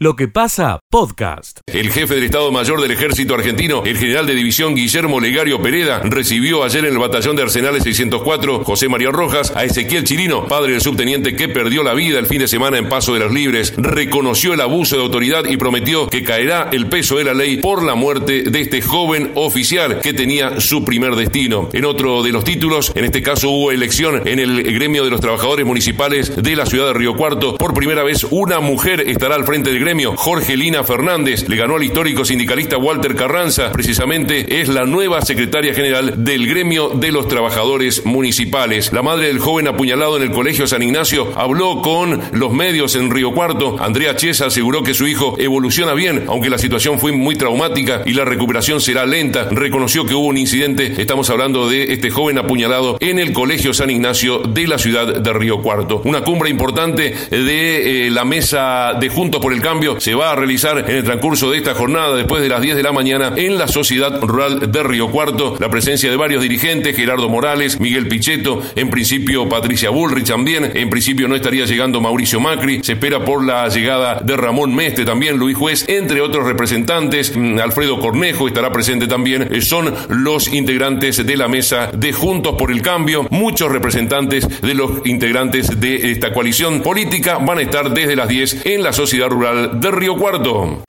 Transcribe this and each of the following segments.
Lo que pasa, podcast. El jefe del Estado Mayor del Ejército Argentino, el general de división Guillermo Legario Pereda, recibió ayer en el batallón de Arsenales 604 José María Rojas a Ezequiel Chirino, padre del subteniente que perdió la vida el fin de semana en Paso de las Libres. Reconoció el abuso de autoridad y prometió que caerá el peso de la ley por la muerte de este joven oficial que tenía su primer destino. En otro de los títulos, en este caso hubo elección en el gremio de los trabajadores municipales de la ciudad de Río Cuarto. Por primera vez, una mujer estará al frente del gremio, Jorge Lina Fernández, le ganó al histórico sindicalista Walter Carranza, precisamente es la nueva secretaria general del gremio de los trabajadores municipales. La madre del joven apuñalado en el colegio San Ignacio habló con los medios en Río Cuarto. Andrea Chiesa aseguró que su hijo evoluciona bien, aunque la situación fue muy traumática y la recuperación será lenta. Reconoció que hubo un incidente, estamos hablando de este joven apuñalado en el colegio San Ignacio de la ciudad de Río Cuarto. Una cumbre importante de eh, la mesa de Juntos por el Cambio se va a realizar en el transcurso de esta jornada después de las 10 de la mañana en la Sociedad Rural de Río Cuarto. La presencia de varios dirigentes, Gerardo Morales, Miguel Pichetto, en principio Patricia Bullrich también, en principio no estaría llegando Mauricio Macri, se espera por la llegada de Ramón Meste también, Luis Juez, entre otros representantes, mm, Alfredo Cornejo estará presente también, eh, son los integrantes de la mesa de Juntos por el Cambio, muchos representantes de los integrantes de esta coalición política van a estar desde las 10 en la Sociedad Rural de Río Cuarto.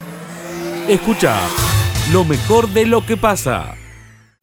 Escucha lo mejor de lo que pasa.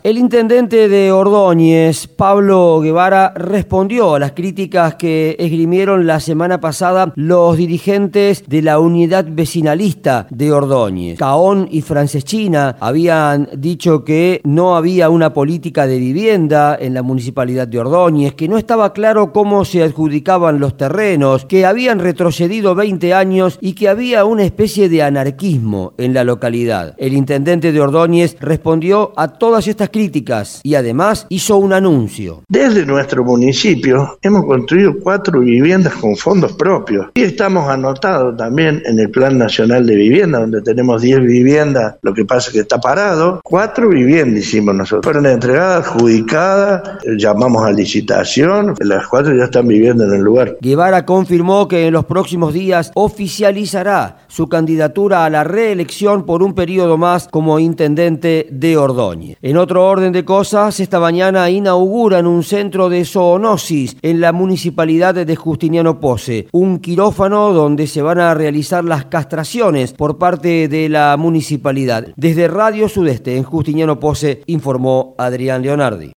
El intendente de Ordóñez, Pablo Guevara, respondió a las críticas que esgrimieron la semana pasada los dirigentes de la unidad vecinalista de Ordóñez. Caón y Franceschina habían dicho que no había una política de vivienda en la municipalidad de Ordóñez, que no estaba claro cómo se adjudicaban los terrenos, que habían retrocedido 20 años y que había una especie de anarquismo en la localidad. El intendente de Ordóñez respondió a todas estas críticas y además hizo un anuncio. Desde nuestro municipio hemos construido cuatro viviendas con fondos propios y estamos anotados también en el Plan Nacional de Vivienda, donde tenemos 10 viviendas, lo que pasa es que está parado. Cuatro viviendas hicimos nosotros. Fueron entregadas, adjudicadas, llamamos a licitación, las cuatro ya están viviendo en el lugar. Guevara confirmó que en los próximos días oficializará su candidatura a la reelección por un periodo más como intendente de Ordóñez. En otro orden de cosas, esta mañana inauguran un centro de zoonosis en la municipalidad de Justiniano Pose, un quirófano donde se van a realizar las castraciones por parte de la municipalidad. Desde Radio Sudeste en Justiniano Pose informó Adrián Leonardi.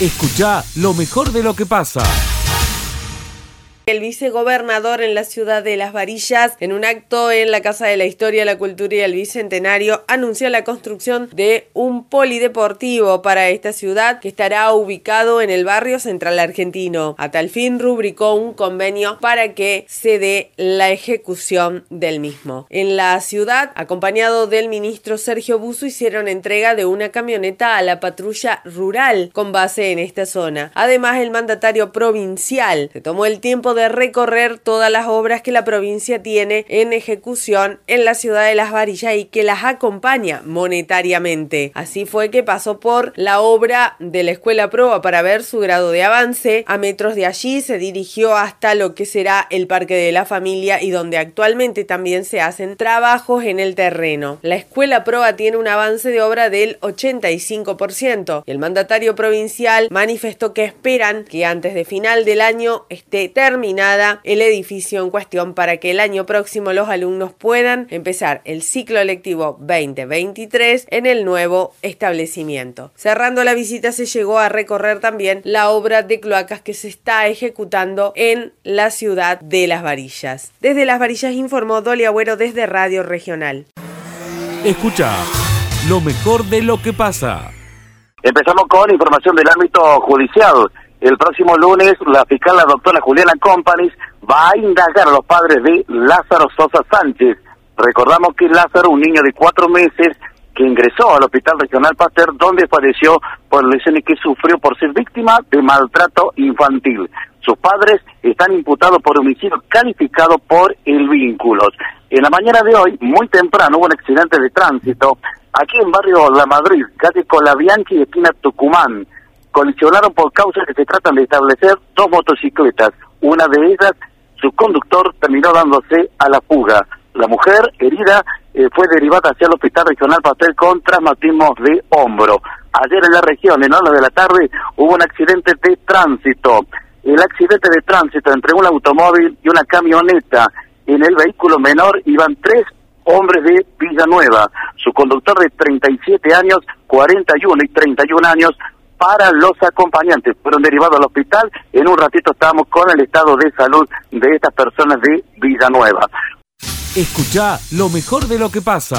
Escucha lo mejor de lo que pasa. El vicegobernador en la ciudad de Las Varillas, en un acto en la Casa de la Historia, la Cultura y el Bicentenario, anunció la construcción de un polideportivo para esta ciudad que estará ubicado en el barrio central argentino. A tal fin rubricó un convenio para que se dé la ejecución del mismo. En la ciudad, acompañado del ministro Sergio Buzo, hicieron entrega de una camioneta a la patrulla rural con base en esta zona. Además, el mandatario provincial se tomó el tiempo de recorrer todas las obras que la provincia tiene en ejecución en la ciudad de Las Varillas y que las acompaña monetariamente. Así fue que pasó por la obra de la Escuela Proa para ver su grado de avance. A metros de allí se dirigió hasta lo que será el Parque de la Familia y donde actualmente también se hacen trabajos en el terreno. La Escuela Proa tiene un avance de obra del 85% y el mandatario provincial manifestó que esperan que antes de final del año esté terminado el edificio en cuestión para que el año próximo los alumnos puedan empezar el ciclo lectivo 2023 en el nuevo establecimiento. Cerrando la visita se llegó a recorrer también la obra de cloacas que se está ejecutando en la ciudad de Las Varillas. Desde Las Varillas informó Dolly Agüero desde Radio Regional. Escucha lo mejor de lo que pasa. Empezamos con información del ámbito judicial. El próximo lunes, la fiscal, la doctora Juliana Companis, va a indagar a los padres de Lázaro Sosa Sánchez. Recordamos que Lázaro, un niño de cuatro meses, que ingresó al Hospital Regional Pasteur, donde falleció por lesiones que sufrió por ser víctima de maltrato infantil. Sus padres están imputados por homicidio calificado por el vínculos. En la mañana de hoy, muy temprano, hubo un accidente de tránsito aquí en barrio La Madrid, casi con la Bianchi y esquina Tucumán colisionaron por causas que se tratan de establecer dos motocicletas. Una de ellas, su conductor terminó dándose a la fuga. La mujer herida eh, fue derivada hacia el Hospital Regional Pastel con traumatismos de hombro. Ayer en la región, en horas de la tarde, hubo un accidente de tránsito. El accidente de tránsito entre un automóvil y una camioneta. En el vehículo menor iban tres hombres de Villanueva. Su conductor de 37 años, 41 y 31 años para los acompañantes. Fueron derivados al hospital. En un ratito estamos con el estado de salud de estas personas de Villanueva. Escucha lo mejor de lo que pasa.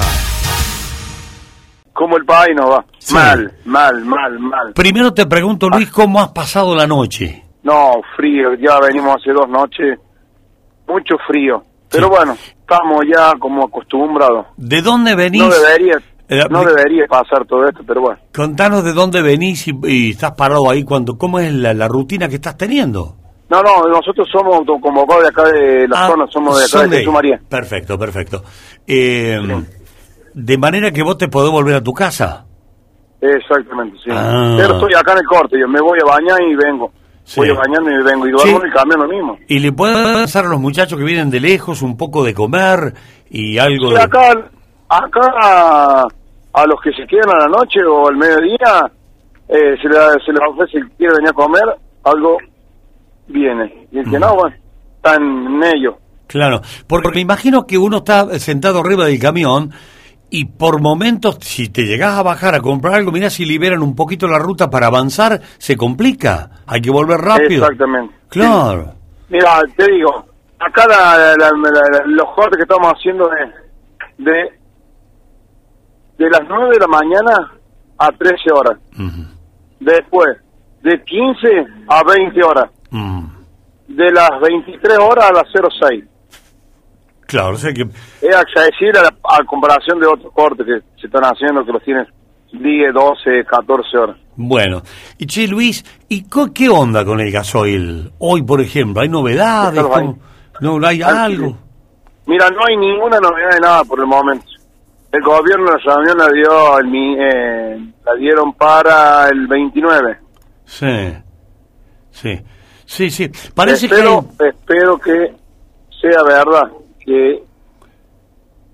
¿Cómo el país no va? Mal, mal, mal, mal. Primero te pregunto, Luis, ah. ¿cómo has pasado la noche? No, frío. Ya venimos hace dos noches. Mucho frío. Pero bueno, estamos ya como acostumbrados. ¿De dónde venís? No debería, eh, no debería pasar todo esto, pero bueno. Contanos de dónde venís y, estás parado ahí cuando, ¿cómo es la, rutina que estás teniendo? No, no, nosotros somos autoconvocados de acá de la ah, zona, somos de acá de Jesús María. Perfecto, perfecto. Eh, de manera que vos te podés volver a tu casa. Exactamente, sí. Ah. Pero estoy acá en el corte, yo me voy a bañar y vengo. Voy a bañarme y vengo y duermo en el camión lo mismo. ¿Y le puedes pasar a los muchachos que vienen de lejos un poco de comer y algo sí, acá, acá a los que se quedan a la noche o al mediodía, eh, se, les, se les ofrece si quiere venir a comer, algo viene. Y el que no, bueno, están en ello. Claro, porque me imagino que uno está sentado arriba del camión y por momentos, si te llegas a bajar a comprar algo, mira si liberan un poquito la ruta para avanzar, se complica. Hay que volver rápido. Exactamente. Claro. Mira, te digo, acá los cortes que estamos haciendo de, de de las 9 de la mañana a 13 horas. Después, de 15 a 20 horas. De las 23 horas a las 06. Claro, o sea que... Es accesible a, comparación de otros cortes que se están haciendo, que los tienes 10, 12, 14 horas. Bueno, y che Luis, ¿y qué onda con el gasoil? Hoy, por ejemplo, ¿hay novedades? ¿No hay algo? Mira, no hay ninguna novedad de nada por el momento. El gobierno la reunión la dio el, eh, la dieron para el 29. Sí, sí, sí, sí. Parece espero, que espero que sea verdad que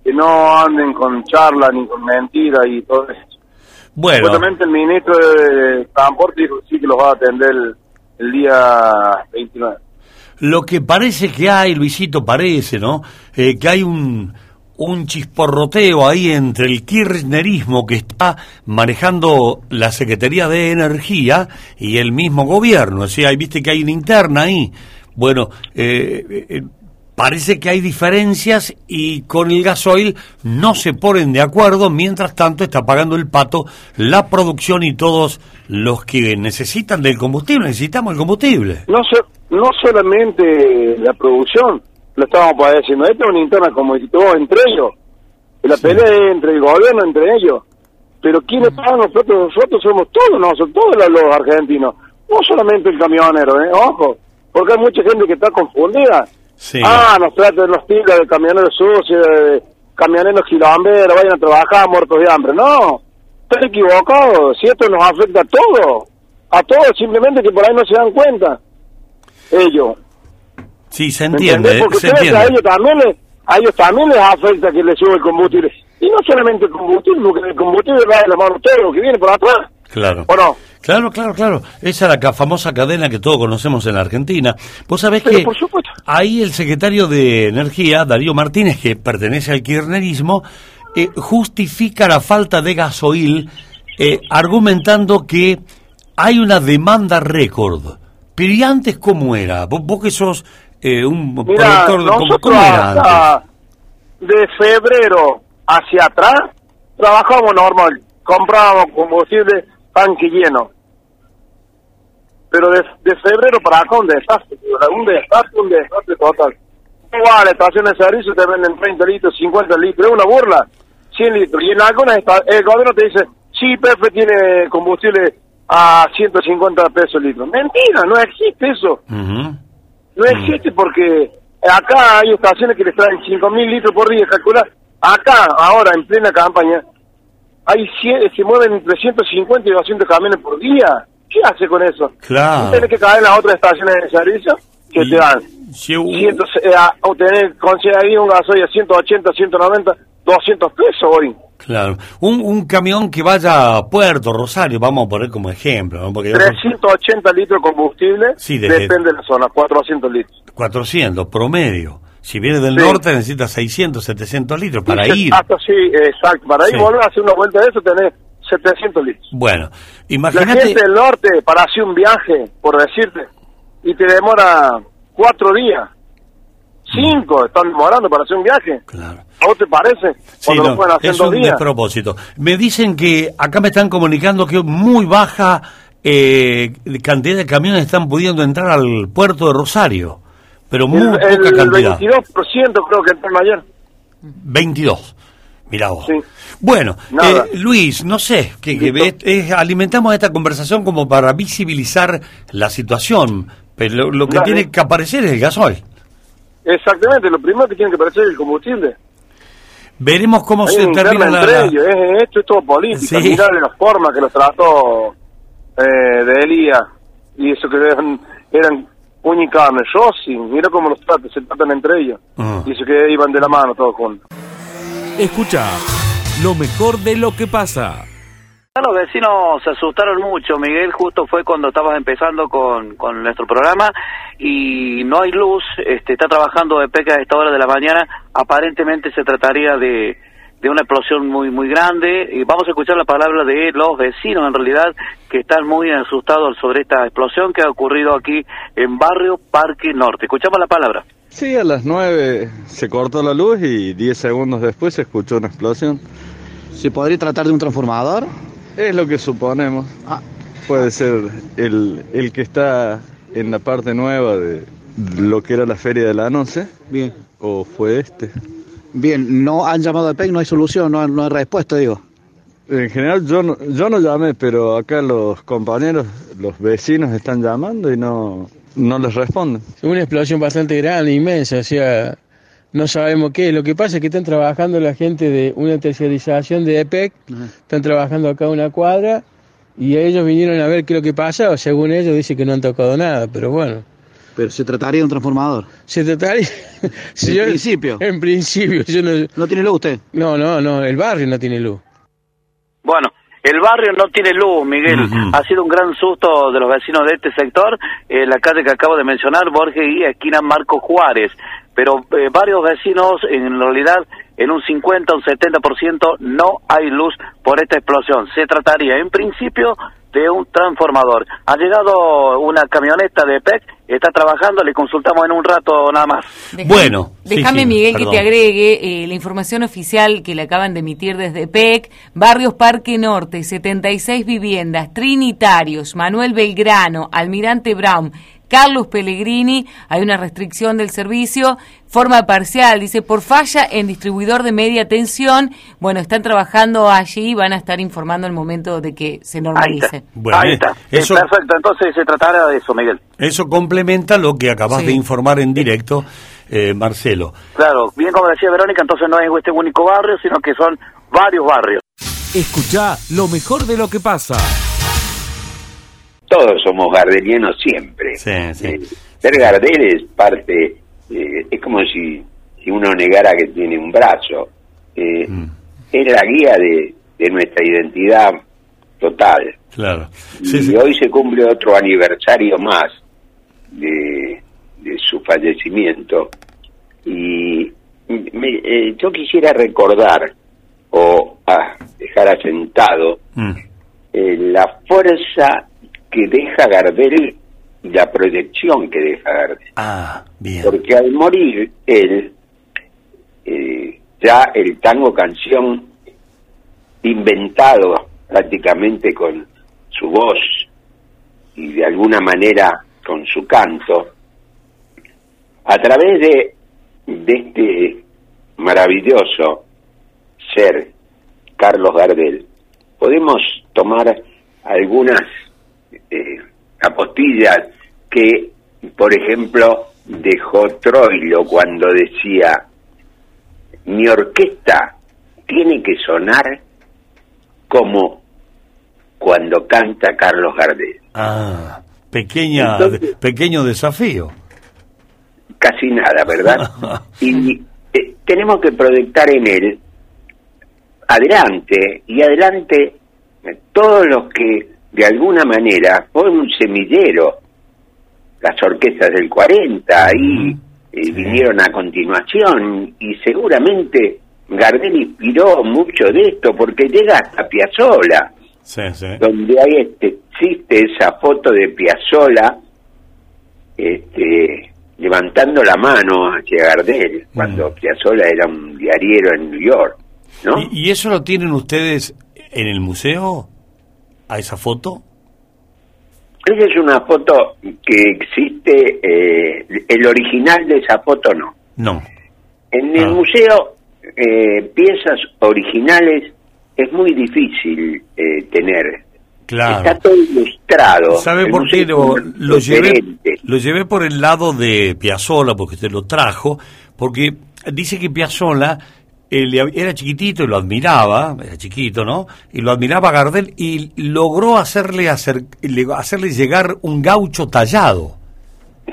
que no anden con charla ni con mentira y todo eso. Bueno. Supuestamente el ministro de Transporte dijo sí que los va a atender el, día 29. Lo que parece que hay, Luisito, parece, ¿no? Eh, que hay un un chisporroteo ahí entre el kirchnerismo que está manejando la Secretaría de Energía y el mismo gobierno. O sea, viste que hay una interna ahí. Bueno, eh, eh, parece que hay diferencias y con el gasoil no se ponen de acuerdo. Mientras tanto, está pagando el pato la producción y todos los que necesitan del combustible. Necesitamos el combustible. No, no solamente la producción, lo estábamos padeciendo. Esta es una interna como todo entre ellos. La pelea entre el gobierno, entre ellos. Pero ¿quiénes pagan nosotros? Nosotros somos todos nosotros, todos los argentinos. No solamente el camionero, ¿eh? Ojo. Porque hay mucha gente que está confundida. Ah, nos tratan los tiros de camioneros sucios, de camioneros quilomberos, vayan a trabajar muertos de hambre. No, están equivocados. Si esto nos afecta a todos, a todos, simplemente que por ahí no se dan cuenta. Ellos. Sí, se entiende. Porque se entiende. a ellos también les, a ellos también les afecta que les sube el combustible. Y no solamente el combustible, porque el combustible va de la mano todo lo que viene por atrás. Claro. ¿O no? Claro, claro, claro. Esa es la famosa cadena que todos conocemos en la Argentina. Vos sabés que ahí el secretario de Energía, Darío Martínez, que pertenece al kirchnerismo, eh, justifica la falta de gasoil eh, argumentando que hay una demanda récord. Pero ¿y antes cómo era? vos que sos eh, un productor de de febrero hacia atrás trabajamos normal, comprábamos combustible tanque lleno. Pero de, de febrero para acá un desastre, un desastre, un desastre total. Igual, la estación de servicio te venden 30 litros, 50 litros, es una burla, 100 litros. Y en algunas el gobierno te dice, sí, PF tiene combustible a 150 pesos el litro. Mentira, no existe eso. No mm. existe porque acá hay estaciones que les traen 5.000 litros por día, calcular. Acá, ahora, en plena campaña, hay se mueven entre 150 y 200 camiones por día. ¿Qué hace con eso? Claro. Tienes que caer en las otras estaciones de servicio que te dan Si u- Ciento, eh, a- obtener, conseguir un gasoil a 180, 190, 200 pesos hoy. Claro. Un, un camión que vaya a Puerto Rosario, vamos a poner como ejemplo, ¿no? Porque yo creo- 380 litros de combustible, Sí, desde- depende de la zona, 400 litros. 400 promedio. Si viene del Sí. norte necesita 600, 700 litros para ir. Hasta sí, exacto. Para ir volver a hacer una vuelta de eso tenés 700 litros. Bueno, La imagínate... gente del norte, para hacer un viaje, por decirte, y te demora cuatro días, cinco, están demorando para hacer un viaje. Claro. ¿A vos te parece? Sí, no, lo es un días. despropósito. Me dicen que acá me están comunicando que muy baja eh, cantidad de camiones están pudiendo entrar al puerto de Rosario, pero muy El, el poca cantidad. 22% creo que entraron ayer. 22. Mirá vos. Sí. Bueno, eh, Luis, no sé, que, que Listo. es- es- alimentamos esta conversación como para visibilizar la situación, pero lo, lo que Dale. tiene que aparecer es el gasoil. Exactamente, lo primero que tiene que aparecer es el combustible. Veremos cómo Hay se un termina la... entre ellos, es, esto es todo política. Sí. Mirá de la forma que los trató eh, de Elías y eso que eran, eran puño y carne. Yo sí, mira cómo los tratan, se tratan entre ellos. Ah. Y eso que iban de la mano todos juntos. Escucha lo mejor de lo que pasa. Los vecinos se asustaron mucho, Miguel, justo fue cuando estabas empezando con, con nuestro programa y no hay luz, este, está trabajando de peca a esta hora de la mañana, aparentemente se trataría de, de una explosión muy muy grande y vamos a escuchar la palabra de los vecinos en realidad que están muy asustados sobre esta explosión que ha ocurrido aquí en Barrio Parque Norte. Escuchamos la palabra. Sí, a las 9 se cortó la luz y 10 segundos después se escuchó una explosión. ¿Se podría tratar de un transformador? Es lo que suponemos. Ah. Puede ser el, el que está en la parte nueva de lo que era la feria de la Noce Bien. o fue este. Bien, no han llamado al PEC, no hay solución, no, no hay respuesta, digo. En general yo no, yo no llamé, pero acá los compañeros, los vecinos están llamando y no, no les responden. Una explosión bastante grande, inmensa, o sea, no sabemos qué. Lo que pasa es que están trabajando la gente de una tercerización de EPEC, están trabajando acá una cuadra y ellos vinieron a ver qué es lo que pasa, o según ellos dice que no han tocado nada, pero bueno. Pero se trataría de un transformador. Se trataría... si En yo- principio. En principio, yo no... ¿No tiene luz usted? No, no, no, el barrio no tiene luz. Bueno, el barrio no tiene luz, Miguel. Ha sido un gran susto de los vecinos de este sector, eh, la calle que acabo de mencionar, Borges y esquina Marco Juárez. Pero eh, varios vecinos, en realidad, en un 50 o un 70% no hay luz por esta explosión. Se trataría, en principio, de un transformador. Ha llegado una camioneta de PEC, está trabajando, le consultamos en un rato nada más. Bueno, sí, Déjame, sí, Miguel, perdón. que te agregue eh, la información oficial que le acaban de emitir desde PEC. Barrios Parque Norte, 76 viviendas, Trinitarios, Manuel Belgrano, Almirante Brown, Carlos Pellegrini. Hay una restricción del servicio, forma parcial, dice, por falla en distribuidor de media tensión. Bueno, están trabajando allí y van a estar informando el momento de que se Ahí está. normalice. Bueno, Ahí eh, está. eso- Eh, perfecto, entonces se tratará de eso, Miguel. Eso complementa lo que acabas Sí. de informar en directo, eh, Marcelo. Claro, bien como decía Verónica, entonces no es este único barrio, sino que son varios barrios. Escucha lo mejor de lo que pasa. Todos somos gardelianos siempre. Sí, sí. Eh, ser Gardel es parte, eh, es como si, si uno negara que tiene un brazo. Eh, Mm. Es la guía de, de nuestra identidad total. Claro. Y Sí, hoy se cumple otro aniversario más de, de su fallecimiento. Y me- yo quisiera recordar o ah, dejar asentado Mm. la fuerza que deja Gardel la proyección que deja Gardel. Ah, bien. Porque al morir él, eh, ya el tango canción inventado prácticamente con su voz y de alguna manera con su canto, a través de, de este maravilloso ser Carlos Gardel, podemos tomar algunas eh, apostillas que, por ejemplo, dejó Troilo cuando decía, mi orquesta tiene que sonar como cuando canta Carlos Gardel. Ah, pequeña, Entonces- pequeño desafío. casi nada, ¿verdad? y eh, tenemos que proyectar en él adelante y adelante eh, todos los que de alguna manera fueron un semillero, las orquestas del 40 ahí eh, vinieron a continuación y seguramente Gardel inspiró mucho de esto porque llega hasta Piazzola, donde hay este, existe esa foto de Piazzola este, levantando la mano hacia Gardel cuando Piazzola era un diariero en New York. ¿no? ¿Y, eso lo tienen ustedes en el museo? ¿A esa foto? Esa es una foto que existe, eh, el original de esa foto no. No. En el Ah. museo, eh, piezas originales es muy difícil eh, tener. Claro. Está todo ilustrado. ¿Sabe El por qué lo, lo llevé? Lo llevé por el lado de Piazzola, porque usted lo trajo, porque dice que Piazzola le- era chiquitito y lo admiraba, era chiquito, ¿no? Y lo admiraba a Gardel y logró hacerle, hacer, le- hacerle llegar un gaucho tallado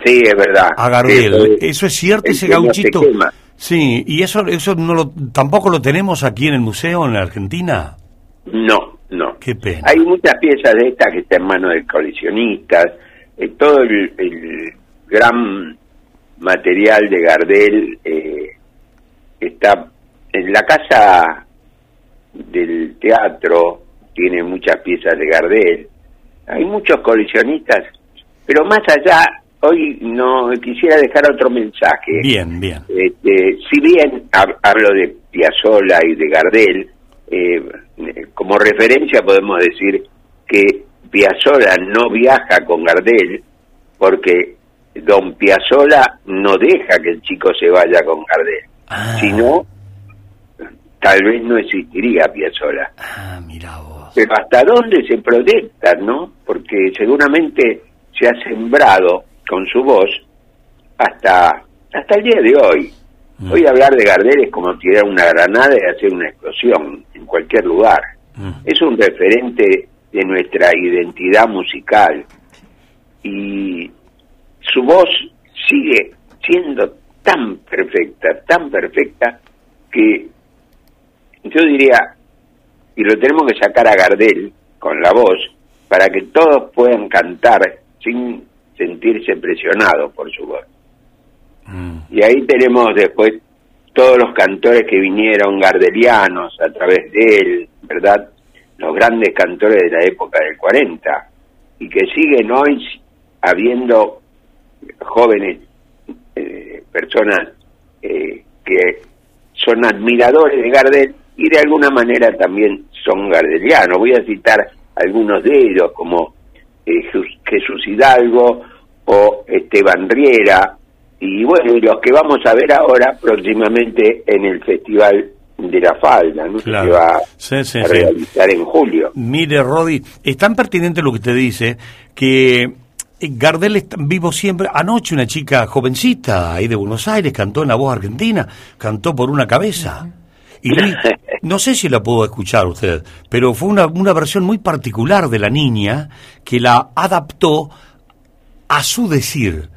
Sí, es verdad. a Gardel. Eso es- ¿Eso es cierto, ese no gauchito? Sí, y eso, eso no lo, tampoco lo tenemos aquí en el museo, en la Argentina. No, no. Qué pena. Hay muchas piezas de estas que están en manos de coleccionistas. eh, todo el, el gran material de Gardel eh, está la casa del teatro. Tiene muchas piezas de Gardel. Hay muchos coleccionistas, pero más allá, hoy no quisiera dejar otro mensaje. Bien, bien. Este, si bien hab- hablo de Piazzolla y de Gardel, eh, como referencia podemos decir que Piazzolla no viaja con Gardel porque don Piazzolla no deja que el chico se vaya con Gardel. Si no, tal vez no existiría Piazzolla. Pero hasta dónde se proyecta, ¿no? Porque seguramente se ha sembrado con su voz hasta, hasta el día de hoy. Hoy hablar de Gardel es como tirar una granada y hacer una explosión en cualquier lugar. Es un referente de nuestra identidad musical y su voz sigue siendo tan perfecta, tan perfecta que yo diría, y lo tenemos que sacar a Gardel con la voz para que todos puedan cantar sin sentirse presionados por su voz. Y ahí tenemos después todos los cantores que vinieron gardelianos a través de él, ¿verdad? Los grandes cantores de la época del 40 y que siguen hoy habiendo jóvenes eh, personas eh, que son admiradores de Gardel y de alguna manera también son gardelianos. Voy a citar algunos de ellos como eh, Jesús- Jesús Hidalgo o Esteban Riera y bueno, y los que vamos a ver ahora próximamente en el Festival de la Falda, ¿no? Claro. que se va Sí, sí, a sí. realizar en julio. Mire, Rodi, es tan pertinente lo que usted dice que eh, Gardel está vivo siempre. Anoche una chica jovencita ahí de Buenos Aires cantó en la voz argentina, cantó por una cabeza. Y Luis, no sé si la pudo escuchar usted, pero fue una, una versión muy particular de la niña que la adaptó a su decir,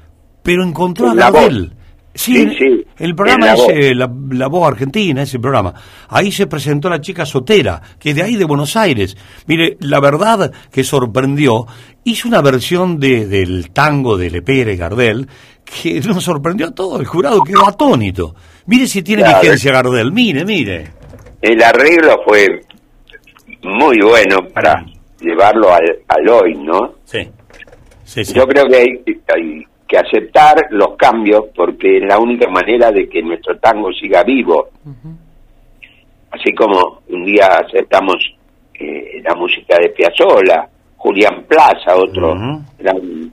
pero encontró a La. Gardel. Sí, Sí, el programa la ese, la, la voz argentina, ese programa. Ahí se presentó la chica Sotera, que es de ahí de Buenos Aires. Mire, la verdad que sorprendió, hizo una versión de, del tango de Lepera y Gardel, que nos sorprendió a todo, el jurado quedó atónito. Mire si tiene Claro. vigencia Gardel, mire, mire. El arreglo fue muy bueno para llevarlo al, al hoy, ¿no? Sí. Sí, sí. Yo creo que hay, hay que aceptar los cambios porque es la única manera de que nuestro tango siga vivo. Así como un día aceptamos eh, la música de Piazzolla, Julián Plaza, otro gran,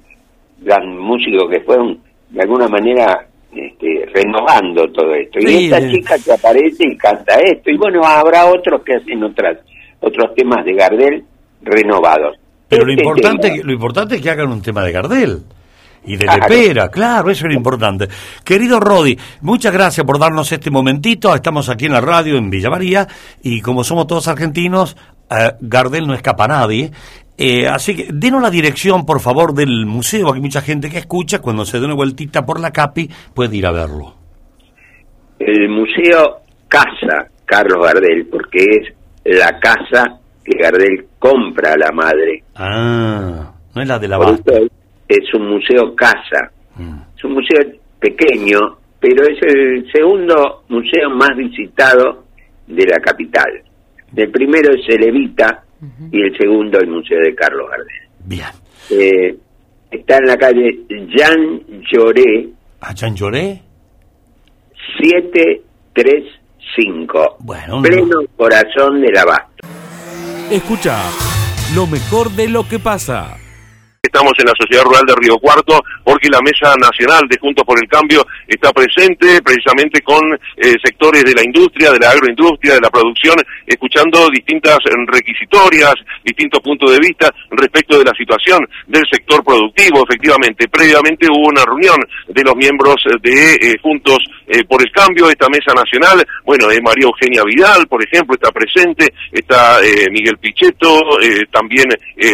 gran músico que fue un- de alguna manera este, renovando todo esto. Sí, y esta chica que aparece y canta esto, y bueno, habrá otros que hacen otras, otros temas de Gardel renovados. Pero lo Este importante, tema- lo importante es que hagan un tema de Gardel. Y de Claro. Lepera, claro, eso era importante. Querido Rodi, muchas gracias por darnos este momentito. Estamos aquí en la radio en Villa María y como somos todos argentinos, eh, Gardel no escapa a nadie. Eh, así que denos la dirección, por favor, del museo. Hay mucha gente que escucha, cuando se dé una vueltita por la CAPI, puede ir a verlo. El museo Casa Carlos Gardel, porque es la casa que Gardel compra a la madre. Ah, no es la de la eso es un museo casa. Es un museo pequeño, pero es el segundo museo más visitado de la capital. El primero es el Evita y el segundo el Museo de Carlos Gardel. Bien. Eh, está en la calle Jean Lloré. ¿A Jean Lloré? 735. Bueno, pleno corazón del abasto. Escucha lo mejor de lo que pasa. Estamos en la Sociedad Rural de Río Cuarto porque la Mesa Nacional de Juntos por el Cambio está presente precisamente con eh, sectores de la industria, de la agroindustria, de la producción, escuchando distintas requisitorias, distintos puntos de vista respecto de la situación del sector productivo. Efectivamente, previamente hubo una reunión de los miembros de eh, Juntos eh, por el Cambio, esta Mesa Nacional. Bueno, eh, María Eugenia Vidal, por ejemplo, está presente, está Miguel Pichetto, también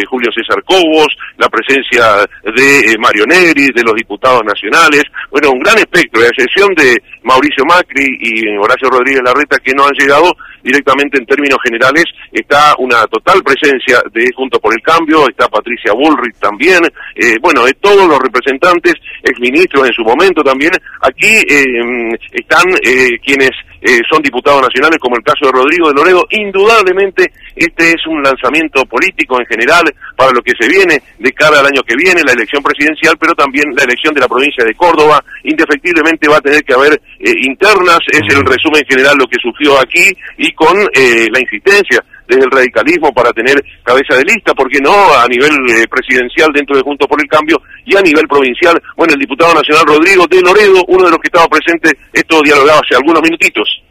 Julio César Cobos, la presencia de eh, Mario Negri, de los diputados nacionales, bueno, un gran espectro, a excepción de Mauricio Macri y Horacio Rodríguez Larreta, que no han llegado directamente en términos generales, está una total presencia de Juntos por el Cambio, está Patricia Bullrich también, eh, bueno, de todos los representantes, exministros en su momento también, aquí eh, están eh, quienes eh, son diputados nacionales, como el caso de Rodrigo de Loredo, indudablemente este es un lanzamiento político en general para lo que se viene de cara al año que viene, la elección presidencial, pero también la elección de la provincia de Córdoba, indefectiblemente va a tener que haber eh, internas, es el resumen general lo que surgió aquí, y con eh, la insistencia desde el radicalismo para tener cabeza de lista, porque no a nivel eh, presidencial dentro de Juntos por el Cambio y a nivel provincial. Bueno, el diputado nacional Rodrigo de Loredo, uno de los que estaba presente, esto dialogaba hace algunos minutitos.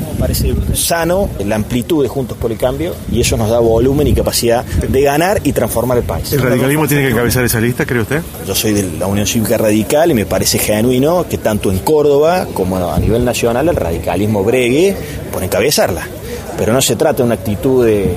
Me parece sano la amplitud de Juntos por el Cambio y eso nos da volumen y capacidad de ganar y transformar el país. ¿El radicalismo tiene que encabezar esa lista, cree usted? Yo soy de la Unión Cívica Radical y me parece genuino que tanto en Córdoba como a nivel nacional el radicalismo bregue por encabezarla. Pero no se trata de una actitud de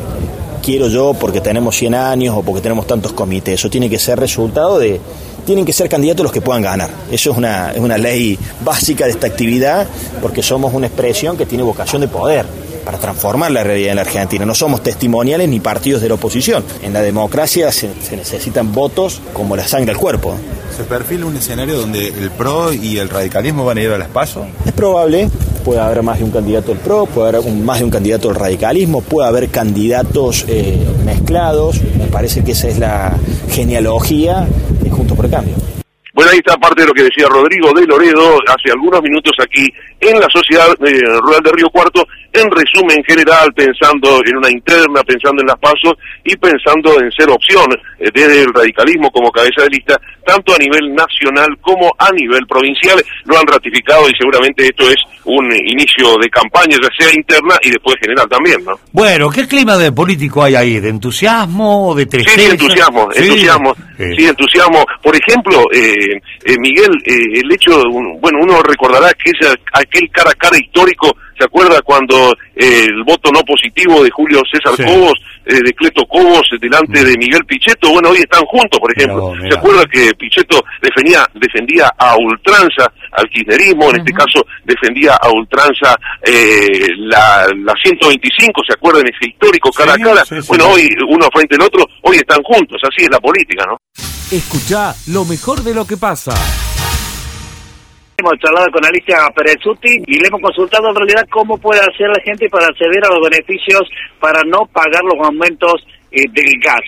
quiero yo porque tenemos 100 años o porque tenemos tantos comités. Eso tiene que ser resultado de tienen que ser candidatos los que puedan ganar. Eso es una, es una ley básica de esta actividad porque somos una expresión que tiene vocación de poder para transformar la realidad en la Argentina. No somos testimoniales ni partidos de la oposición. En la democracia se, se necesitan votos como la sangre al cuerpo. ¿Se perfila un escenario donde el PRO y el radicalismo van a ir a las pasos? Es probable, puede haber más de un candidato del PRO, puede haber más de un candidato del radicalismo, puede haber candidatos eh, mezclados. Me parece que esa es la genealogía de Juntos por el Cambio. Bueno, ahí está parte de lo que decía Rodrigo de Loredo hace algunos minutos aquí en la Sociedad eh, Rural de Río Cuarto, en resumen general, pensando en una interna, pensando en las pasos y pensando en ser opción eh, desde el radicalismo como cabeza de lista, tanto a nivel nacional como a nivel provincial. Lo han ratificado y seguramente esto es un inicio de campaña, ya sea interna y después general también, ¿no? Bueno, ¿qué clima de político hay ahí? ¿De entusiasmo? ¿De Sí, tristeza? sí, entusiasmo, Sí. entusiasmo, Sí. sí, entusiasmo. Por ejemplo, eh, eh, Miguel, eh, el hecho, un- bueno, uno recordará que ese, aquel cara a cara histórico, ¿se acuerda cuando eh, el voto no positivo de Julio César Sí. Cobos, eh, de Cleto Cobos, eh, delante de Miguel Pichetto? Bueno, hoy están juntos, por ejemplo. ¿Se acuerda que Pichetto defendía, defendía a ultranza al kirchnerismo, en este caso defendía a ultranza eh, la, la 125, ¿se acuerdan? Ese histórico cara a cara. sí. bueno, hoy uno frente al otro, hoy están juntos, así es la política, ¿no? Escucha lo mejor de lo que pasa. Hemos charlado con Alicia Perezuti y le hemos consultado en realidad cómo puede hacer la gente para acceder a los beneficios para no pagar los aumentos eh, del gas.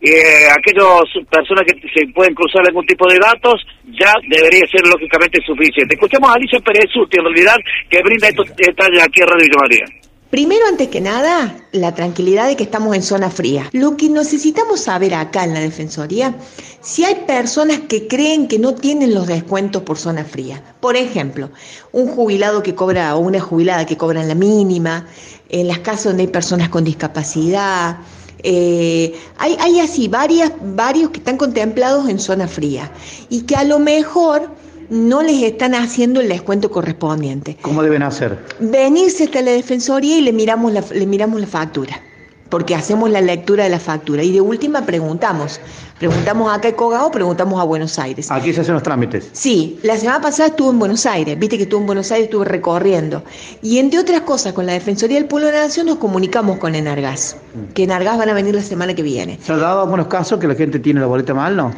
Eh, aquellas personas que se pueden cruzar algún tipo de datos ya debería ser lógicamente suficiente. Escuchamos a Alicia Perezuti en realidad que brinda estos detalles aquí en Radio María. Primero, antes que nada, la tranquilidad de que estamos en zona fría. Lo que necesitamos saber acá en la Defensoría, si hay personas que creen que no tienen los descuentos por zona fría. Por ejemplo, un jubilado que cobra o una jubilada que cobran la mínima, en las casas donde hay personas con discapacidad. eh, hay, hay así varias, varios que están contemplados en zona fría y que a lo mejor no les están haciendo el descuento correspondiente ¿Cómo deben hacer? venirse hasta la defensoría y le miramos la, le miramos la factura. porque hacemos la lectura de la factura y de última preguntamos. Preguntamos acá en Cogao, preguntamos a Buenos Aires. Aquí se hacen los trámites. Sí, la semana pasada estuve en Buenos Aires, viste que estuve en Buenos Aires, estuve recorriendo. Y entre otras cosas, con la Defensoría del Pueblo de la Nación nos comunicamos con Enargas, que Enargas van a venir la semana que viene. ¿Se ha dado algunos casos que la gente tiene la boleta mal, no?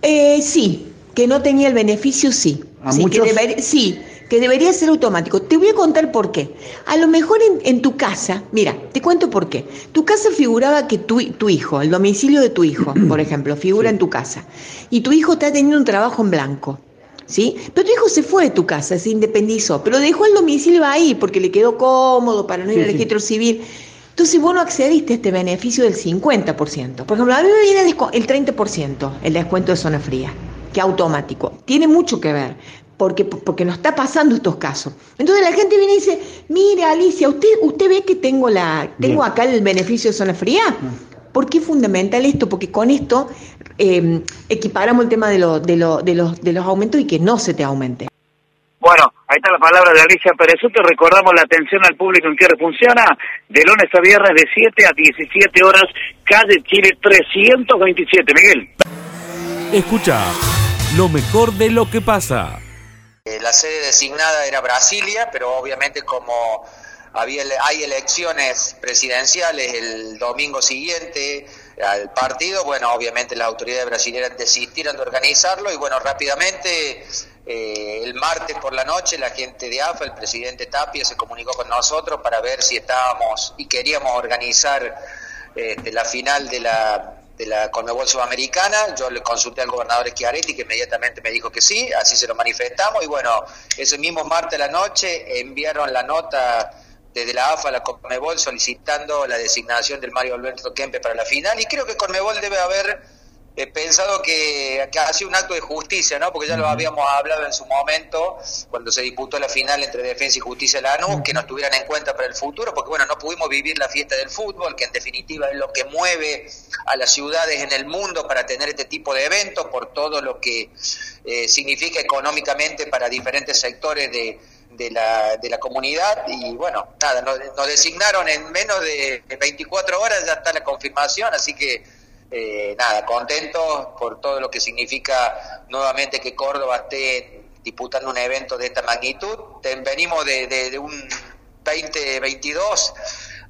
Eh, sí, que no tenía el beneficio, sí. ¿A sí, muchos? Que deber- sí, que debería ser automático. Te voy a contar por qué. A lo mejor en, en tu casa, mira, te cuento por qué. Tu casa figuraba que tu, tu hijo, el domicilio de tu hijo, por ejemplo, figura en tu casa. Y tu hijo está teniendo un trabajo en blanco. ¿Sí? Pero tu hijo se fue de tu casa, se independizó, pero dejó el domicilio ahí porque le quedó cómodo para no ir Sí, al registro civil. Entonces vos no accediste a este beneficio del 50%. Por ejemplo, a mí me viene el 30%, el descuento de zona fría, que automático. Tiene mucho que ver, porque, porque nos está pasando estos casos. Entonces la gente viene y dice, mire Alicia, ¿usted, usted ve que tengo, la, tengo Bien. acá el beneficio de zona fría? ¿Por qué es fundamental esto? Porque con esto eh, equiparamos el tema de, lo- de, lo- de los, de los aumentos y que no se te aumente. Bueno, ahí está la palabra de Alicia Perezuto. Recordamos la atención al público en que funciona de lunes a viernes de 7 a 17 horas, calle Chile 327. Miguel. Escucha lo mejor de lo que pasa. Eh, La sede designada era Brasilia, pero obviamente como había, hay elecciones presidenciales el domingo siguiente al partido, bueno, obviamente las autoridades brasileñas desistieron de organizarlo y bueno, rápidamente eh, el martes por la noche la gente de AFA, el presidente Tapia, se comunicó con nosotros para ver si estábamos y queríamos organizar este, la final de la de la Conmebol Sudamericana, yo le consulté al gobernador Schiaretti que inmediatamente me dijo que sí, así se lo manifestamos. Y bueno, ese mismo martes a la noche enviaron la nota desde la AFA a la Conmebol solicitando la designación del Mario Alberto Kempe para la final. Y creo que Conmebol debe haber eh, pensado que, que ha sido un acto de justicia, ¿no? Porque ya lo habíamos hablado en su momento, cuando se disputó la final entre Defensa y Justicia de Lanús, que nos tuvieran en cuenta para el futuro, porque bueno, no pudimos vivir la fiesta del fútbol, que en definitiva es lo que mueve a las ciudades en el mundo para tener este tipo de eventos, por todo lo que eh, significa económicamente para diferentes sectores de, de la, de la comunidad. Y bueno, nada, nos, nos designaron en menos de 24 horas, ya está la confirmación, así que eh, nada, contentos por todo lo que significa nuevamente que Córdoba esté disputando un evento de esta magnitud. Venimos de, de- de un 2022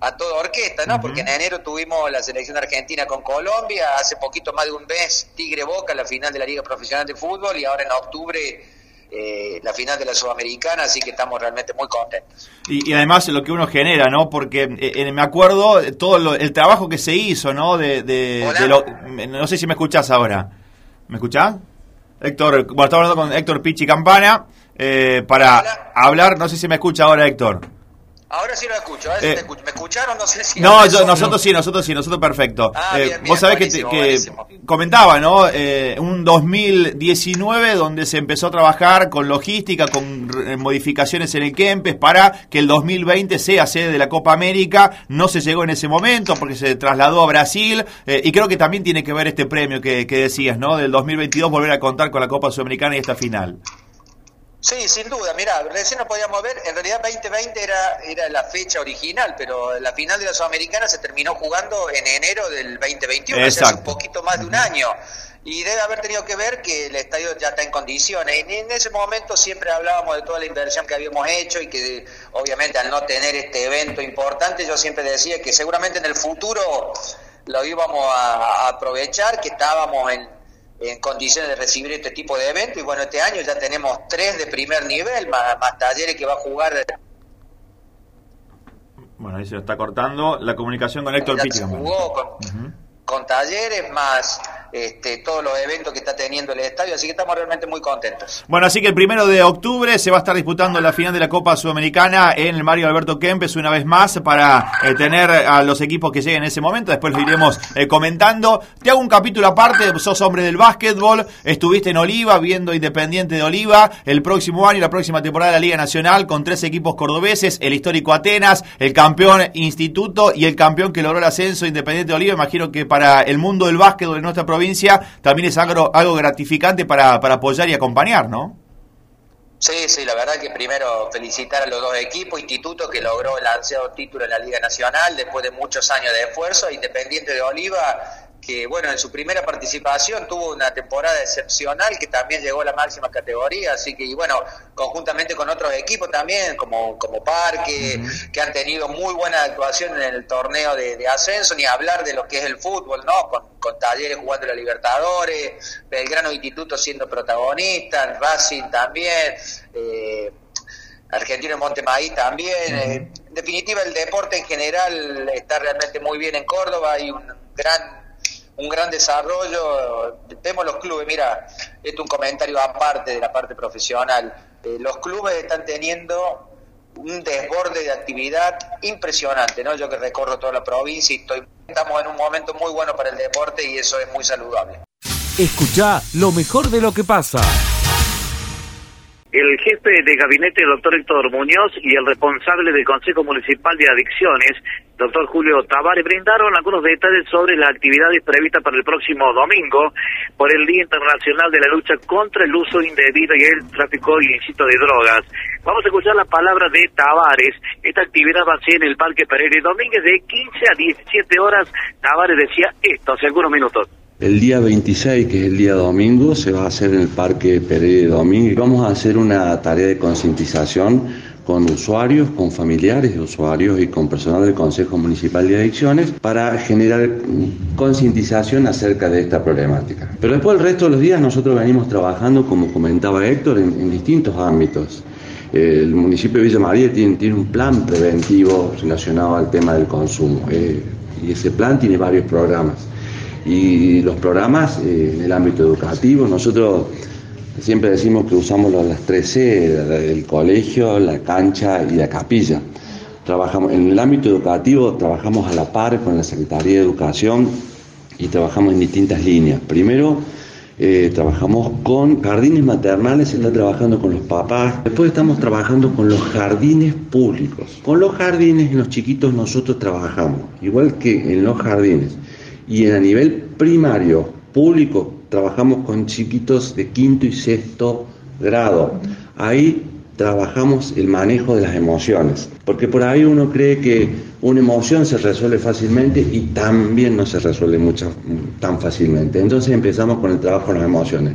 a toda orquesta, ¿no? Porque en enero tuvimos la selección argentina con Colombia, hace poquito más de un mes Tigre Boca, la final de la Liga Profesional de Fútbol y ahora en octubre eh, la final de la Sudamericana, así que estamos realmente muy contentos. Y, y además lo que uno genera, ¿no? Porque eh, me acuerdo eh, todo lo- el trabajo que se hizo, ¿no? De, de- de lo- no sé si me escuchás ahora. ¿Me escuchás? Héctor, bueno, estamos hablando con Héctor Pichi Campana eh, para hablar, no sé si me escucha ahora Héctor. Ahora sí lo escucho, a ver si Eh, te escucho. ¿me escucharon? No sé si... No, yo- nosotros sí, nosotros sí, nosotros perfecto. Ah, Eh, bien, vos sabés que, te- que buenísimo. comentaba, ¿no? Eh, un 2019 donde se empezó a trabajar con logística, con eh, modificaciones en el Kempes para que el 2020 sea sede de la Copa América. No se llegó en ese momento porque se trasladó a Brasil eh, y creo que también tiene que ver este premio que, que decías, ¿no? Del 2022 volver a contar con la Copa Sudamericana y esta final. Sí, sin duda, mirá, recién nos podíamos ver, en realidad 2020 era, era la fecha original, pero la final de la Sudamericana se terminó jugando en enero del 2021, o sea, hace un poquito más de un año. Y debe haber tenido que ver que el estadio ya está en condiciones. Y en ese momento siempre hablábamos de toda la inversión que habíamos hecho y que obviamente al no tener este evento importante, yo siempre decía que seguramente en el futuro lo íbamos a, a aprovechar, que estábamos en, en condiciones de recibir este tipo de eventos. Y bueno, este año ya tenemos tres de primer nivel, más, más talleres que va a jugar. Bueno, ahí se lo está cortando. La comunicación con Héctor Pichi jugó con, con talleres, más este, todos los eventos que está teniendo el estadio, así que estamos realmente muy contentos. Bueno, así que el primero de octubre se va a estar disputando la final de la Copa Sudamericana en el Mario Alberto Kempes una vez más para eh, tener a los equipos que lleguen en ese momento. Después lo iremos eh, comentando. Te hago un capítulo aparte, sos hombre del básquetbol, estuviste en Oliva viendo Independiente de Oliva el próximo año, la próxima temporada de la Liga Nacional con tres equipos cordobeses, el histórico Atenas, el campeón Instituto y el campeón que logró el ascenso Independiente de Oliva. Imagino que para el mundo del básquetbol en nuestra provincia también es algo, algo gratificante para, para apoyar y acompañar, ¿no? Sí, sí, la verdad que primero felicitar a los dos equipos, Instituto que logró el ansiado título en la Liga Nacional después de muchos años de esfuerzo, Independiente de Oliva que bueno, en su primera participación tuvo una temporada excepcional que también llegó a la máxima categoría, así que y bueno, conjuntamente con otros equipos también, como, como Parque, que han tenido muy buena actuación en el torneo de, ascenso, ni hablar de lo que es el fútbol, ¿no? Con, Talleres jugando la Libertadores, Belgrano Instituto siendo protagonista, Racing también, eh, Argentino en Montemaí también. Eh, en definitiva, el deporte en general está realmente muy bien en Córdoba, hay un gran un gran desarrollo. Vemos los clubes, mira, esto es un comentario aparte de la parte profesional. Eh, los clubes están teniendo un desborde de actividad impresionante, ¿no? Yo que recorro toda la provincia y estamos en un momento muy bueno para el deporte y eso es muy saludable. Escucha lo mejor de lo que pasa. El jefe de gabinete, el doctor Héctor Muñoz, y el responsable del Consejo Municipal de Adicciones, doctor Julio Tavares, brindaron algunos detalles sobre las actividades previstas para el próximo domingo por el Día Internacional de la Lucha contra el Uso Indebido y el Tráfico ilícito de Drogas. Vamos a escuchar la palabra de Tavares. Esta actividad va a ser en el Parque Pereira Domínguez de 15 a 17 horas. Tavares decía esto hace algunos minutos. El día 26, que es el día domingo, se va a hacer en el Parque Pereira Domínguez. Vamos a hacer una tarea de concientización con usuarios, con familiares de usuarios y con personal del Consejo Municipal de Adicciones para generar concientización acerca de esta problemática. Pero después el resto de los días nosotros venimos trabajando, como comentaba Héctor, en, distintos ámbitos. El municipio de Villa María tiene, tiene, un plan preventivo relacionado al tema del consumo eh, y ese plan tiene varios programas y los programas eh, en el ámbito educativo. Nosotros siempre decimos que usamos las tres C, el colegio, la cancha y la capilla. Trabajamos, en el ámbito educativo trabajamos a la par con la Secretaría de Educación y trabajamos en distintas líneas. Primero, eh, trabajamos con jardines maternales, se está trabajando con los papás. Después estamos trabajando con los jardines públicos. Con los jardines en los chiquitos nosotros trabajamos, igual que en los jardines. Y a nivel primario, público, trabajamos con chiquitos de quinto y sexto grado. Ahí trabajamos el manejo de las emociones, porque por ahí uno cree que una emoción se resuelve fácilmente y también no se resuelve mucho, tan fácilmente. Entonces empezamos con el trabajo de las emociones.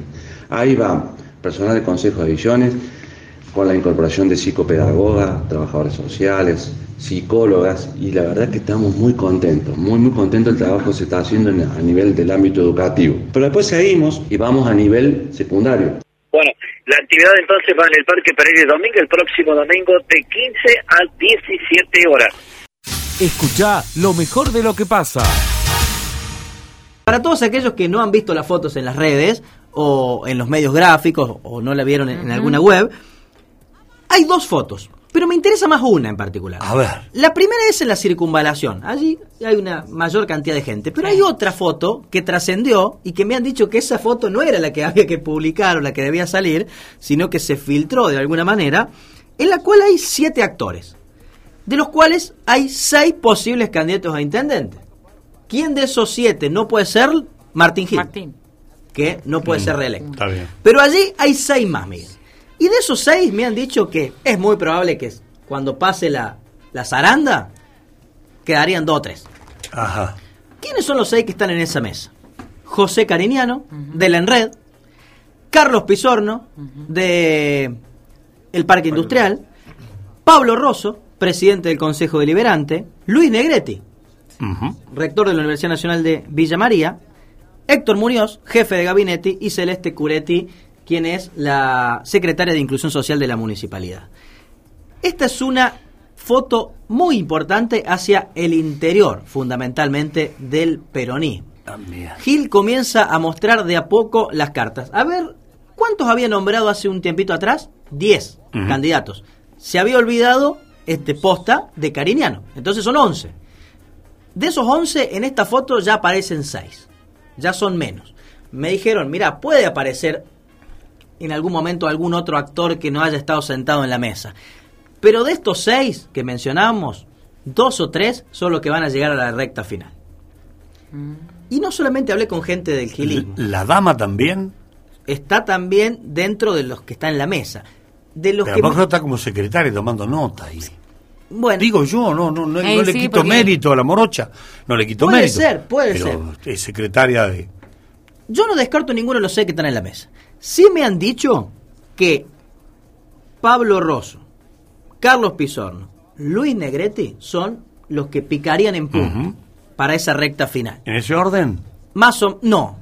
Ahí va personal de consejo de ediciones, con la incorporación de psicopedagogas, trabajadores sociales, psicólogas y la verdad que estamos muy contentos, muy muy contentos el trabajo que se está haciendo a nivel del ámbito educativo. Pero después seguimos y vamos a nivel secundario. Bueno, la actividad entonces va en el Parque Pereira Domingo el próximo domingo de 15 a 17 horas. Escucha lo mejor de lo que pasa. Para todos aquellos que no han visto las fotos en las redes o en los medios gráficos o no la vieron en alguna web, hay dos fotos. Pero me interesa más una en particular. A ver. La primera es en la circunvalación. Allí hay una mayor cantidad de gente. Pero hay otra foto que trascendió y que me han dicho que esa foto no era la que había que publicar o la que debía salir, sino que se filtró de alguna manera, en la cual hay siete actores, de los cuales hay seis posibles candidatos a intendente. ¿Quién de esos siete no puede ser Martín Gil? Martín. Que no puede Mm, ser reelecto. Está bien. Pero allí hay seis más, Miguel. Y de esos seis me han dicho que es muy probable que cuando pase la, la zaranda, quedarían dos o tres. Ajá. ¿Quiénes son los seis que están en esa mesa? José Cariñano, de la Enred, Carlos Pisorno, de el Parque Industrial, Pablo Rosso, presidente del Consejo Deliberante, Luis Negretti, rector de la Universidad Nacional de Villa María, Héctor Muñoz, jefe de gabinete, y Celeste Curetti, quien es la secretaria de Inclusión Social de la municipalidad. Esta es una foto muy importante hacia el interior, fundamentalmente, del peronismo. Gil comienza a mostrar de a poco las cartas. A ver, ¿cuántos había nombrado hace un tiempito atrás? Diez candidatos. Se había olvidado este posta de Cariñano. Entonces son once. De esos once, en esta foto ya aparecen seis. Ya son menos. Me dijeron, mira, puede aparecer en algún momento algún otro actor que no haya estado sentado en la mesa. Pero de estos seis que mencionamos, dos o tres son los que van a llegar a la recta final. Y no solamente hablé con gente del gilismo. ¿La dama también? Está también dentro de los que están en la mesa. de los Pero que... está como secretario tomando nota. Y... Bueno, Digo yo, no, no, no, no le sí, quito porque- mérito a la morocha, no le quito Puede mérito. ser, puede pero Es secretaria de... Yo no descarto ninguno de los seis que están en la mesa. Sí me han dicho que Pablo Rosso, Carlos Pizorno, Luis Negretti son los que picarían en punta para esa recta final. ¿En ese orden? Más o no.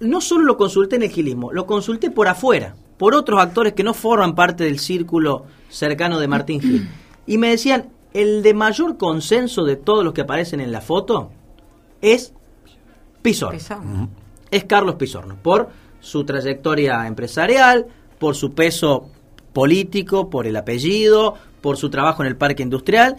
No solo lo consulté en el gilismo, lo consulté por afuera, por otros actores que no forman parte del círculo cercano de Martín Gil. Y me decían, el de mayor consenso de todos los que aparecen en la foto es Pizorno. Es Carlos Pizorno, por su trayectoria empresarial, por su peso político, por el apellido, por su trabajo en el parque industrial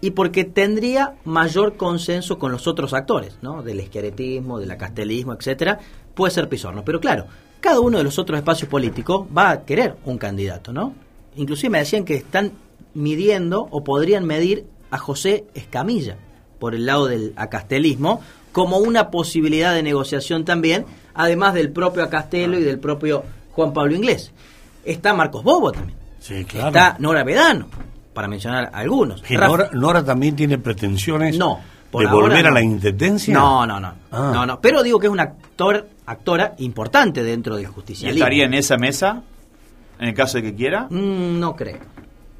y porque tendría mayor consenso con los otros actores, ¿no? Del esqueretismo, del acastelismo, etcétera, puede ser Pizorno. Pero claro, cada uno de los otros espacios políticos va a querer un candidato, ¿no? Inclusive me decían que están midiendo o podrían medir a José Escamilla por el lado del acastelismo como una posibilidad de negociación también, además del propio Acastelo y del propio Juan Pablo Inglés. Está Marcos Bobo también. Sí, claro. Está Nora Vedano, para mencionar algunos. ¿Y Nora, Nora también tiene pretensiones No, por de ahora volver a no. la intendencia? No, no, no. Ah. No, no. Pero digo que es una actor, actora importante dentro del ¿Y justicialismo. estaría en esa mesa? En el caso de que quiera. Mm, no creo.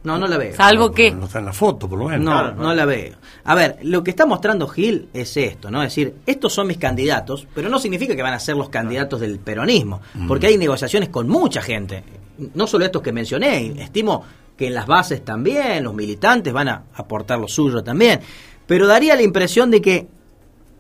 No, no la veo. Salvo que... No está en la foto, por lo menos. No, Claro, no la veo. A ver, lo que está mostrando Gil es esto, ¿no? Es decir, estos son mis candidatos, pero no significa que van a ser los candidatos del peronismo, Mm. porque hay negociaciones con mucha gente. No solo estos que mencioné, estimo que en las bases también, los militantes van a aportar lo suyo también. Pero daría la impresión de que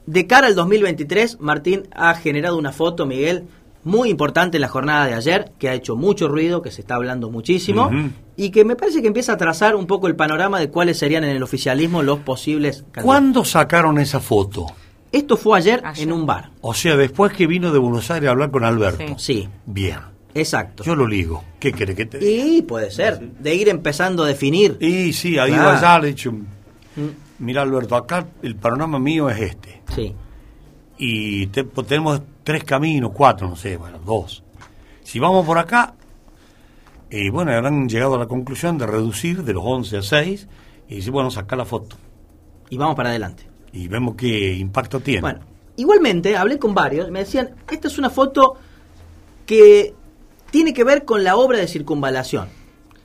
de cara al 2023, Martín ha generado una foto, Miguel, muy importante en la jornada de ayer, que ha hecho mucho ruido, que se está hablando muchísimo, y que me parece que empieza a trazar un poco el panorama de cuáles serían en el oficialismo los posibles candidatos. ¿Cuándo sacaron esa foto? Esto fue ayer, en un bar. O sea, después que vino de Buenos Aires a hablar con Alberto. Sí. Bien. Exacto. Yo lo ligo. ¿Qué quiere que te diga? Y puede ser, de ir empezando a definir. Y sí, ha ido allá, le he dicho, mira Alberto, acá el panorama mío es este. Sí. Y te- tenemos tres caminos, cuatro, no sé, bueno, dos. Si vamos por acá, eh, bueno, habrán llegado a la conclusión de reducir de los 11 a 6 y dice, bueno, saca la foto. Y vamos para adelante. Y vemos qué impacto tiene. Bueno, igualmente hablé con varios, me decían, esta es una foto que tiene que ver con la obra de circunvalación.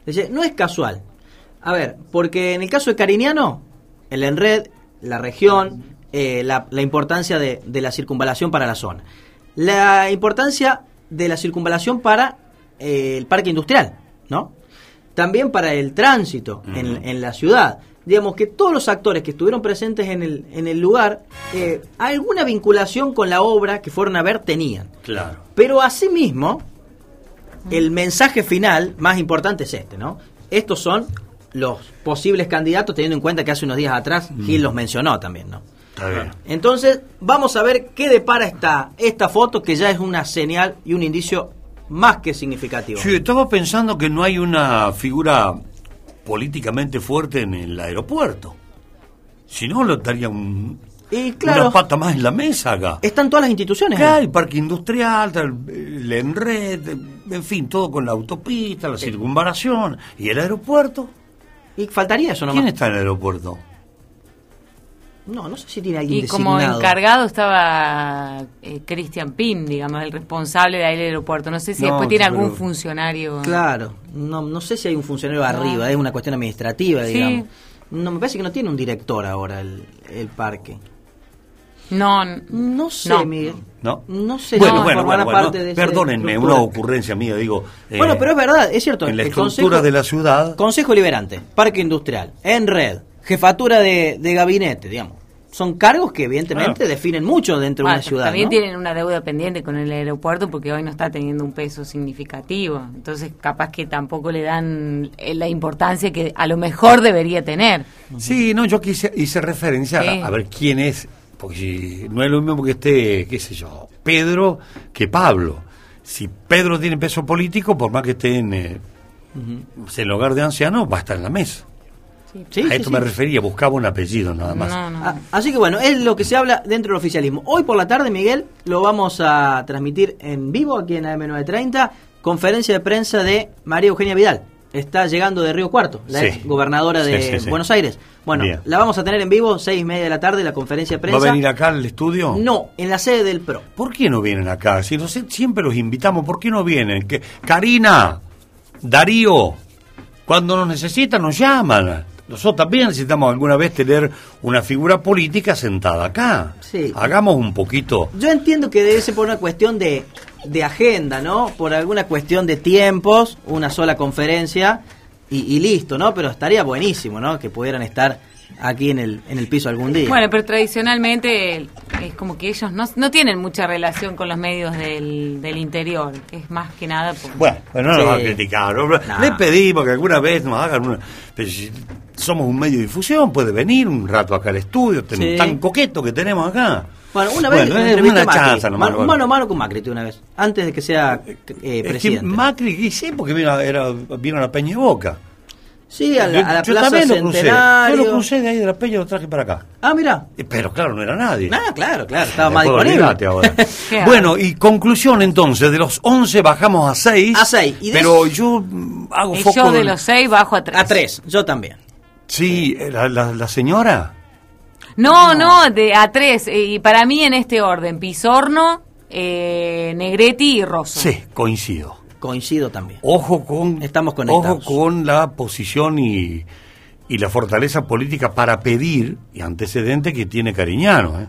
Dice, no es casual. A ver, porque en el caso de Cariñano, el Enred, la región, eh, la, la importancia de, de la circunvalación para la zona. La importancia de la circunvalación para eh, el parque industrial, ¿no? También para el tránsito en, en la ciudad. Digamos que todos los actores que estuvieron presentes en el, en el lugar, eh, alguna vinculación con la obra que fueron a ver tenían. Claro. Pero asimismo, el mensaje final más importante es este, ¿no? Estos son los posibles candidatos, teniendo en cuenta que hace unos días atrás Gil los mencionó también, ¿no? Está bien. Entonces, vamos a ver qué depara esta, esta foto, que ya es una señal y un indicio más que significativo. Sí, estaba pensando que no hay una figura políticamente fuerte en el aeropuerto. Si no, lo estaría un, Y claro, una pata más en la mesa acá. están todas las instituciones. Acá ahí. hay parque industrial, el, el Enred, en fin, todo con la autopista, la circunvalación. ¿Y el aeropuerto? Y faltaría eso nomás. ¿Quién está en el aeropuerto? No, no sé si tiene alguien Y como encargado estaba eh, Christian Pin, digamos, el responsable de ahí del aeropuerto. No sé si No, después tiene algún funcionario. Claro, no, no sé si hay un funcionario No. arriba, es una cuestión administrativa, Sí. digamos. No, me parece que no tiene un director ahora el, el parque. No, no sé, no. Miguel. ¿No? No sé bueno, si bueno, formará bueno, bueno, parte de Perdónenme, estructura. una ocurrencia mía, digo. eh, Bueno, pero es verdad, es cierto. En la estructura Consejo- de la ciudad. Consejo Liberante, Parque Industrial, Enred, Jefatura de, de Gabinete, digamos. Son cargos que evidentemente definen mucho dentro de una ciudad. También ¿no? tienen una deuda pendiente con el aeropuerto porque hoy no está teniendo un peso significativo. Entonces, capaz que tampoco le dan eh, la importancia que a lo mejor debería tener. Sí, no, yo quise, hice referencia Sí. a, a ver quién es, porque si no es lo mismo que esté, qué sé yo, Pedro que Pablo. Si Pedro tiene peso político, por más que esté en, eh, en el hogar de ancianos, va a estar en la mesa. Sí, a sí, esto sí. me refería, buscaba un apellido nada más. Ah, así que bueno, es lo que se habla dentro del oficialismo. Hoy por la tarde, Miguel, lo vamos a transmitir en vivo aquí en AM930 conferencia de prensa de María Eugenia Vidal. Está llegando de Río Cuarto, la Sí. ex gobernadora de Sí, sí, sí. Buenos Aires. Bueno, Bien. la vamos a tener en vivo, seis y media de la tarde, la conferencia de prensa. ¿Va a venir acá al estudio? No, en la sede del PRO. ¿Por qué no vienen acá? Si no sé, siempre los invitamos, ¿por qué no vienen? Que, Karina, Darío, cuando nos necesitan nos llaman. Nosotros también necesitamos alguna vez tener una figura política sentada acá. Sí. Hagamos un poquito. Yo entiendo que debe ser por una cuestión de, de agenda, ¿no? Por alguna cuestión de tiempos, una sola conferencia y, y listo, ¿no? Pero estaría buenísimo, ¿no? Que pudieran estar aquí en el, en el piso algún día. Bueno, pero tradicionalmente es como que ellos no, no tienen mucha relación con los medios del, del interior. Es más que nada por... Bueno, pero no nos Sí. va a criticar. ¿no? Le pedimos que alguna vez nos hagan una... pero si somos un medio de difusión, puede venir un rato acá al estudio, ten- Sí. tan coqueto que tenemos acá. Bueno, una vez Bueno, es una a Macri. chance nomás, mano, bueno. mano a mano con Macri tuve una vez, antes de que sea eh, Es que presidente. Macri, y sí, porque vino, a- era, vino a la Peña de Boca. Sí, a la, a la Yo Plaza también lo crucé. Centenario. Yo lo crucé de ahí de la Peña y lo traje para acá. Ah, mira. Pero claro, no era nadie. Ah, claro, claro, estaba más disponible. ahora. bueno, y conclusión entonces, de los 11 bajamos a 6. A seis, y de Pero yo hago Y foco... yo de en- los seis bajo a tres. A tres, yo también. Sí, eh, la, la- la señora. No, no, de a tres. eh, Y para mí en este orden, Pisorno, eh, Negretti y Rosso. Sí, coincido. Coincido también. Ojo con, Estamos ojo conectados. con la posición y, y la fortaleza política para pedir y antecedente que tiene Cariñano. ¿eh?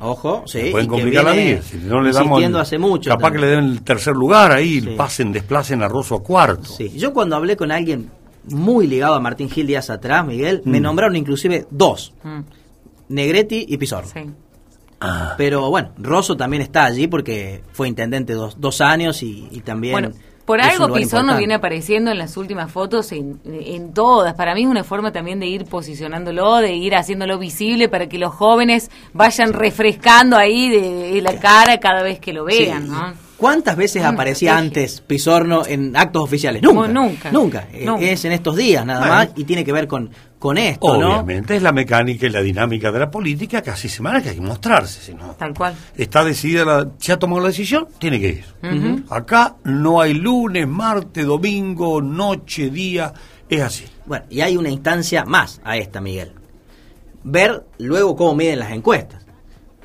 Ojo, sí. Le pueden y que complicar la vida. Si no le damos el- hace mucho. Capaz que le den el tercer lugar ahí, pasen, desplacen a Rosso a cuarto. Sí, yo cuando hablé con alguien muy ligado a Martín Gil días atrás, Miguel, me Mm. nombraron inclusive dos, Mm, Negretti y Pizarro. sí. Ah. Pero bueno, Rosso también está allí porque fue intendente dos, dos años y, y también... Bueno, por algo importante. viene apareciendo en las últimas fotos en, en todas. Para mí es una forma también de ir posicionándolo, de ir haciéndolo visible para que los jóvenes vayan refrescando ahí de, de la cara cada vez que lo vean, Sí. ¿no? ¿Cuántas veces aparecía es- antes Pisorno en actos oficiales? Nunca. Bueno, nunca. Nunca. Eh, Nunca. Es en estos días nada Bueno. más y tiene que ver con, con esto, ¿no? Obviamente, es la mecánica y la dinámica de la política que así se maneja, que hay que mostrarse, si no. Tal cual. Está decidida, la, se ha tomado la decisión, tiene que ir. Acá no hay lunes, martes, domingo, noche, día, es así. Bueno, y hay una instancia más a esta, Miguel. Ver luego cómo miden las encuestas.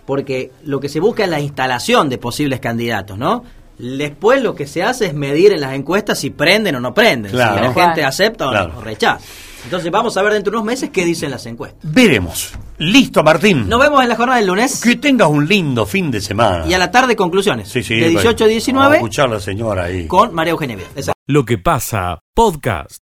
Porque lo que se busca es la instalación de posibles candidatos, ¿no? Después lo que se hace es medir en las encuestas si prenden o no prenden, Claro. si la Claro. gente acepta o, Claro. o rechaza. Entonces vamos a ver dentro de unos meses qué dicen las encuestas. Veremos. Listo, Martín. Nos vemos en la jornada del lunes Que tengas un lindo fin de semana. y a la tarde conclusiones. Sí, sí, de 18 a Vamos a 19 escuchar a la señora ahí. con María Eugenia. Lo que pasa, podcast.